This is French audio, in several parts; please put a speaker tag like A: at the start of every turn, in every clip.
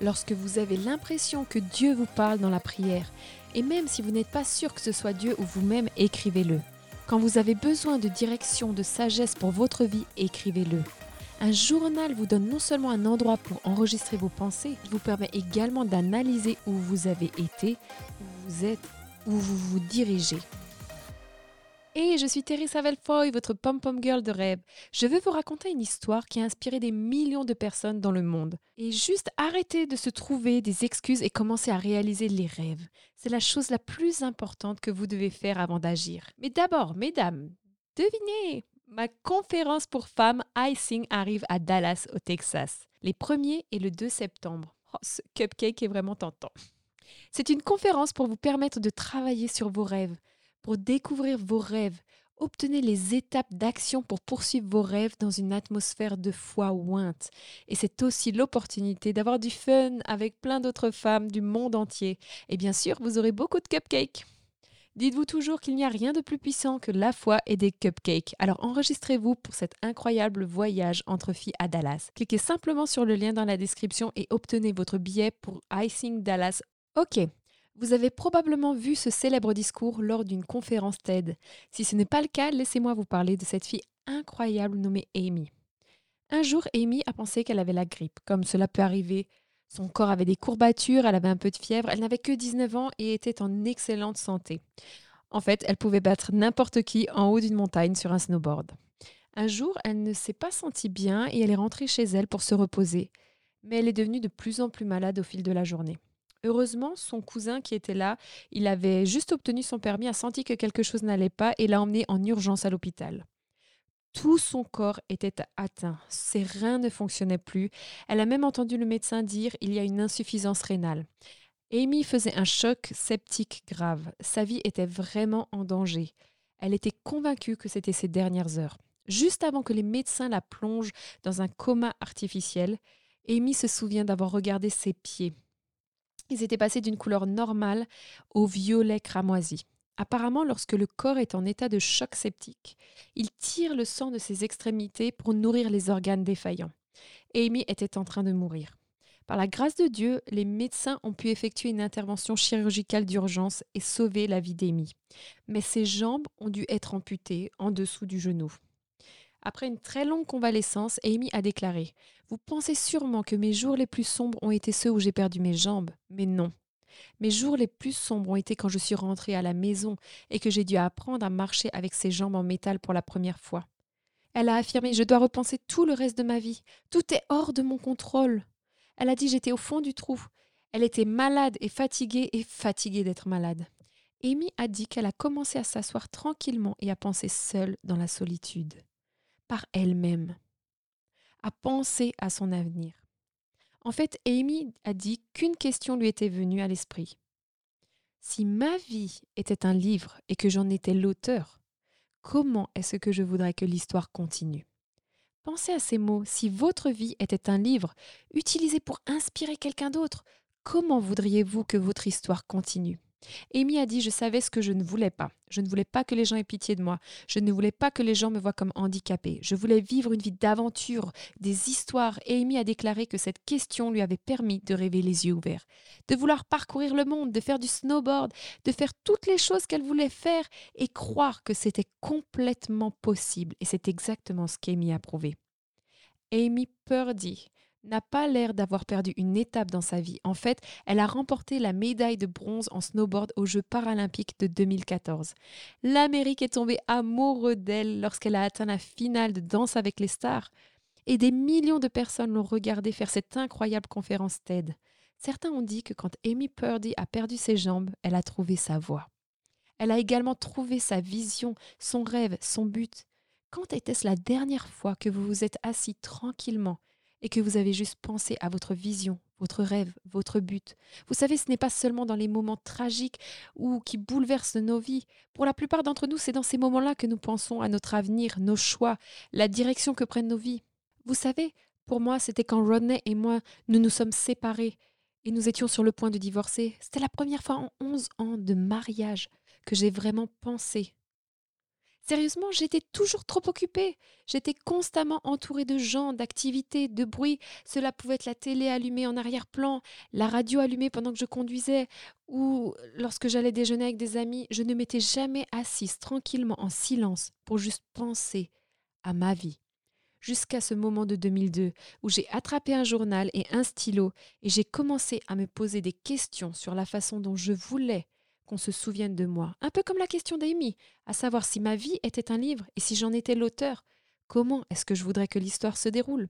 A: lorsque vous avez l'impression que Dieu vous parle dans la prière, et même si vous n'êtes pas sûr que ce soit Dieu ou vous-même, écrivez-le. Quand vous avez besoin de direction, de sagesse pour votre vie, écrivez-le. Un journal vous donne non seulement un endroit pour enregistrer vos pensées, il vous permet également d'analyser où vous avez été, où vous êtes, où vous vous dirigez. Et je suis Teresa Velfoy, votre pom-pom girl de rêve. Je veux vous raconter une histoire qui a inspiré des millions de personnes dans le monde. Et juste arrêter de se trouver des excuses et commencer à réaliser les rêves. C'est la chose la plus importante que vous devez faire avant d'agir. Mais d'abord, mesdames, devinez, ma conférence pour femmes Icing arrive à Dallas, au Texas, les 1er et le 2 septembre. Oh, ce cupcake est vraiment tentant. C'est une conférence pour vous permettre de travailler sur vos rêves pour découvrir vos rêves. Obtenez les étapes d'action pour poursuivre vos rêves dans une atmosphère de foi ointe. Et c'est aussi l'opportunité d'avoir du fun avec plein d'autres femmes du monde entier. Et bien sûr, vous aurez beaucoup de cupcakes. Dites-vous toujours qu'il n'y a rien de plus puissant que la foi et des cupcakes. Alors enregistrez-vous pour cet incroyable voyage entre filles à Dallas. Cliquez simplement sur le lien dans la description et obtenez votre billet pour Icing Dallas. Ok, vous avez probablement vu ce célèbre discours lors d'une conférence TED. Si ce n'est pas le cas, laissez-moi vous parler de cette fille incroyable nommée Amy. Un jour, Amy a pensé qu'elle avait la grippe, comme cela peut arriver. Son corps avait des courbatures, elle avait un peu de fièvre, elle n'avait que 19 ans et était en excellente santé. En fait, elle pouvait battre n'importe qui en haut d'une montagne sur un snowboard. Un jour, elle ne s'est pas sentie bien et elle est rentrée chez elle pour se reposer. Mais elle est devenue de plus en plus malade au fil de la journée. Heureusement, son cousin qui était là, il avait juste obtenu son permis, a senti que quelque chose n'allait pas et l'a emmené en urgence à l'hôpital. Tout son corps était atteint, ses reins ne fonctionnaient plus. Elle a même entendu le médecin dire il y a une insuffisance rénale. Amy faisait un choc septique grave. Sa vie était vraiment en danger. Elle était convaincue que c'était ses dernières heures. Juste avant que les médecins la plongent dans un coma artificiel, Amy se souvient d'avoir regardé ses pieds. Ils étaient passés d'une couleur normale au violet cramoisi. Apparemment, lorsque le corps est en état de choc septique, il tire le sang de ses extrémités pour nourrir les organes défaillants. Amy était en train de mourir. Par la grâce de Dieu, les médecins ont pu effectuer une intervention chirurgicale d'urgence et sauver la vie d'Amy. Mais ses jambes ont dû être amputées en dessous du genou. Après une très longue convalescence, Amy a déclaré Vous pensez sûrement que mes jours les plus sombres ont été ceux où j'ai perdu mes jambes, mais non. Mes jours les plus sombres ont été quand je suis rentrée à la maison et que j'ai dû apprendre à marcher avec ces jambes en métal pour la première fois. Elle a affirmé Je dois repenser tout le reste de ma vie. Tout est hors de mon contrôle. Elle a dit J'étais au fond du trou. Elle était malade et fatiguée et fatiguée d'être malade. Amy a dit qu'elle a commencé à s'asseoir tranquillement et à penser seule dans la solitude par elle-même, à penser à son avenir. En fait, Amy a dit qu'une question lui était venue à l'esprit. Si ma vie était un livre et que j'en étais l'auteur, comment est-ce que je voudrais que l'histoire continue? Pensez à ces mots. Si votre vie était un livre utilisé pour inspirer quelqu'un d'autre, comment voudriez-vous que votre histoire continue? Amy a dit Je savais ce que je ne voulais pas. Je ne voulais pas que les gens aient pitié de moi. Je ne voulais pas que les gens me voient comme handicapée. Je voulais vivre une vie d'aventure, des histoires. Amy a déclaré que cette question lui avait permis de rêver les yeux ouverts, de vouloir parcourir le monde, de faire du snowboard, de faire toutes les choses qu'elle voulait faire et croire que c'était complètement possible. Et c'est exactement ce qu'Amy a prouvé. Amy Purdy n'a pas l'air d'avoir perdu une étape dans sa vie. En fait, elle a remporté la médaille de bronze en snowboard aux Jeux paralympiques de 2014. L'Amérique est tombée amoureux d'elle lorsqu'elle a atteint la finale de Danse avec les stars. Et des millions de personnes l'ont regardée faire cette incroyable conférence TED. Certains ont dit que quand Amy Purdy a perdu ses jambes, elle a trouvé sa voie. Elle a également trouvé sa vision, son rêve, son but. Quand était-ce la dernière fois que vous vous êtes assis tranquillement et que vous avez juste pensé à votre vision, votre rêve, votre but. Vous savez, ce n'est pas seulement dans les moments tragiques ou qui bouleversent nos vies. Pour la plupart d'entre nous, c'est dans ces moments-là que nous pensons à notre avenir, nos choix, la direction que prennent nos vies. Vous savez, pour moi, c'était quand Rodney et moi, nous nous sommes séparés et nous étions sur le point de divorcer. C'était la première fois en 11 ans de mariage que j'ai vraiment pensé Sérieusement, j'étais toujours trop occupée. J'étais constamment entourée de gens, d'activités, de bruit. Cela pouvait être la télé allumée en arrière-plan, la radio allumée pendant que je conduisais, ou lorsque j'allais déjeuner avec des amis. Je ne m'étais jamais assise tranquillement en silence pour juste penser à ma vie jusqu'à ce moment de 2002 où j'ai attrapé un journal et un stylo et j'ai commencé à me poser des questions sur la façon dont je voulais se souvienne de moi. Un peu comme la question d'Amy, à savoir si ma vie était un livre et si j'en étais l'auteur. Comment est-ce que je voudrais que l'histoire se déroule?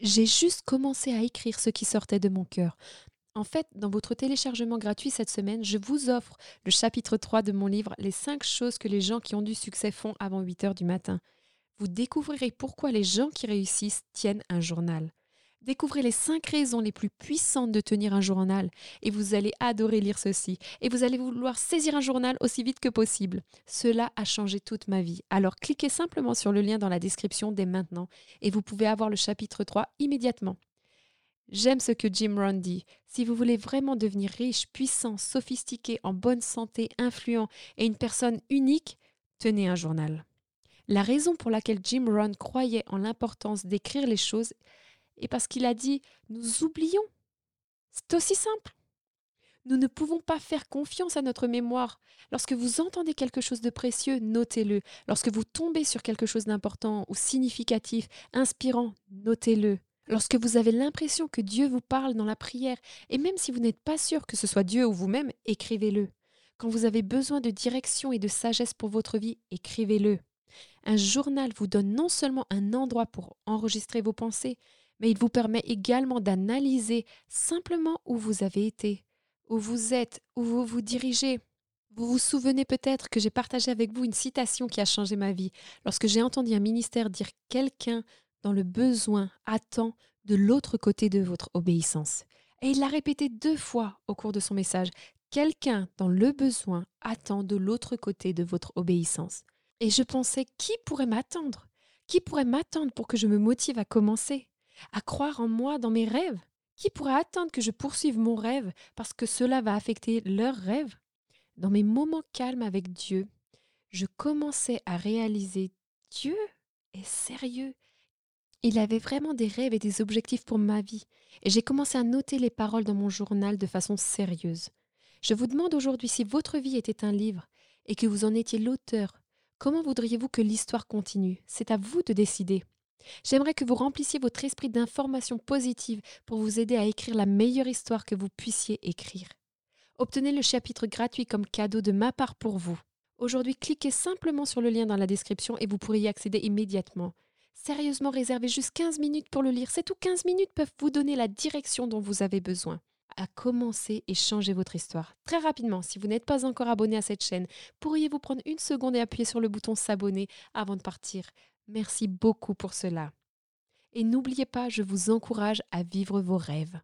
A: J'ai juste commencé à écrire ce qui sortait de mon cœur. En fait, dans votre téléchargement gratuit cette semaine, je vous offre le chapitre 3 de mon livre Les 5 choses que les gens qui ont du succès font avant 8 heures du matin vous découvrirez pourquoi les gens qui réussissent tiennent un journal. Découvrez les cinq raisons les plus puissantes de tenir un journal et vous allez adorer lire ceci et vous allez vouloir saisir un journal aussi vite que possible. Cela a changé toute ma vie. Alors cliquez simplement sur le lien dans la description dès maintenant et vous pouvez avoir le chapitre 3 immédiatement. J'aime ce que Jim Rohn dit. Si vous voulez vraiment devenir riche, puissant, sophistiqué, en bonne santé, influent et une personne unique, tenez un journal. La raison pour laquelle Jim Rohn croyait en l'importance d'écrire les choses est parce qu'il a dit Nous oublions. C'est aussi simple. Nous ne pouvons pas faire confiance à notre mémoire. Lorsque vous entendez quelque chose de précieux, notez-le. Lorsque vous tombez sur quelque chose d'important ou significatif, inspirant, notez-le. Lorsque vous avez l'impression que Dieu vous parle dans la prière, et même si vous n'êtes pas sûr que ce soit Dieu ou vous-même, écrivez-le. Quand vous avez besoin de direction et de sagesse pour votre vie, écrivez-le. Un journal vous donne non seulement un endroit pour enregistrer vos pensées, mais il vous permet également d'analyser simplement où vous avez été, où vous êtes, où vous vous dirigez. Vous vous souvenez peut-être que j'ai partagé avec vous une citation qui a changé ma vie lorsque j'ai entendu un ministère dire quelqu'un dans le besoin attend de l'autre côté de votre obéissance. Et il l'a répété deux fois au cours de son message. Quelqu'un dans le besoin attend de l'autre côté de votre obéissance. Et je pensais, qui pourrait m'attendre? Qui pourrait m'attendre pour que je me motive à commencer? À croire en moi, dans mes rêves? Qui pourrait attendre que je poursuive mon rêve parce que cela va affecter leur rêve Dans mes moments calmes avec Dieu, je commençais à réaliser Dieu est sérieux. Il avait vraiment des rêves et des objectifs pour ma vie, et j'ai commencé à noter les paroles dans mon journal de façon sérieuse. Je vous demande aujourd'hui si votre vie était un livre et que vous en étiez l'auteur, Comment voudriez-vous que l'histoire continue? C'est à vous de décider. J'aimerais que vous remplissiez votre esprit d'informations positives pour vous aider à écrire la meilleure histoire que vous puissiez écrire. Obtenez le chapitre gratuit comme cadeau de ma part pour vous. Aujourd'hui, cliquez simplement sur le lien dans la description et vous pourrez y accéder immédiatement. Sérieusement, réservez juste 15 minutes pour le lire. Ces tout 15 minutes peuvent vous donner la direction dont vous avez besoin à commencer et changer votre histoire. Très rapidement, si vous n'êtes pas encore abonné à cette chaîne, pourriez-vous prendre une seconde et appuyer sur le bouton s'abonner avant de partir? Merci beaucoup pour cela. Et n'oubliez pas, je vous encourage à vivre vos rêves.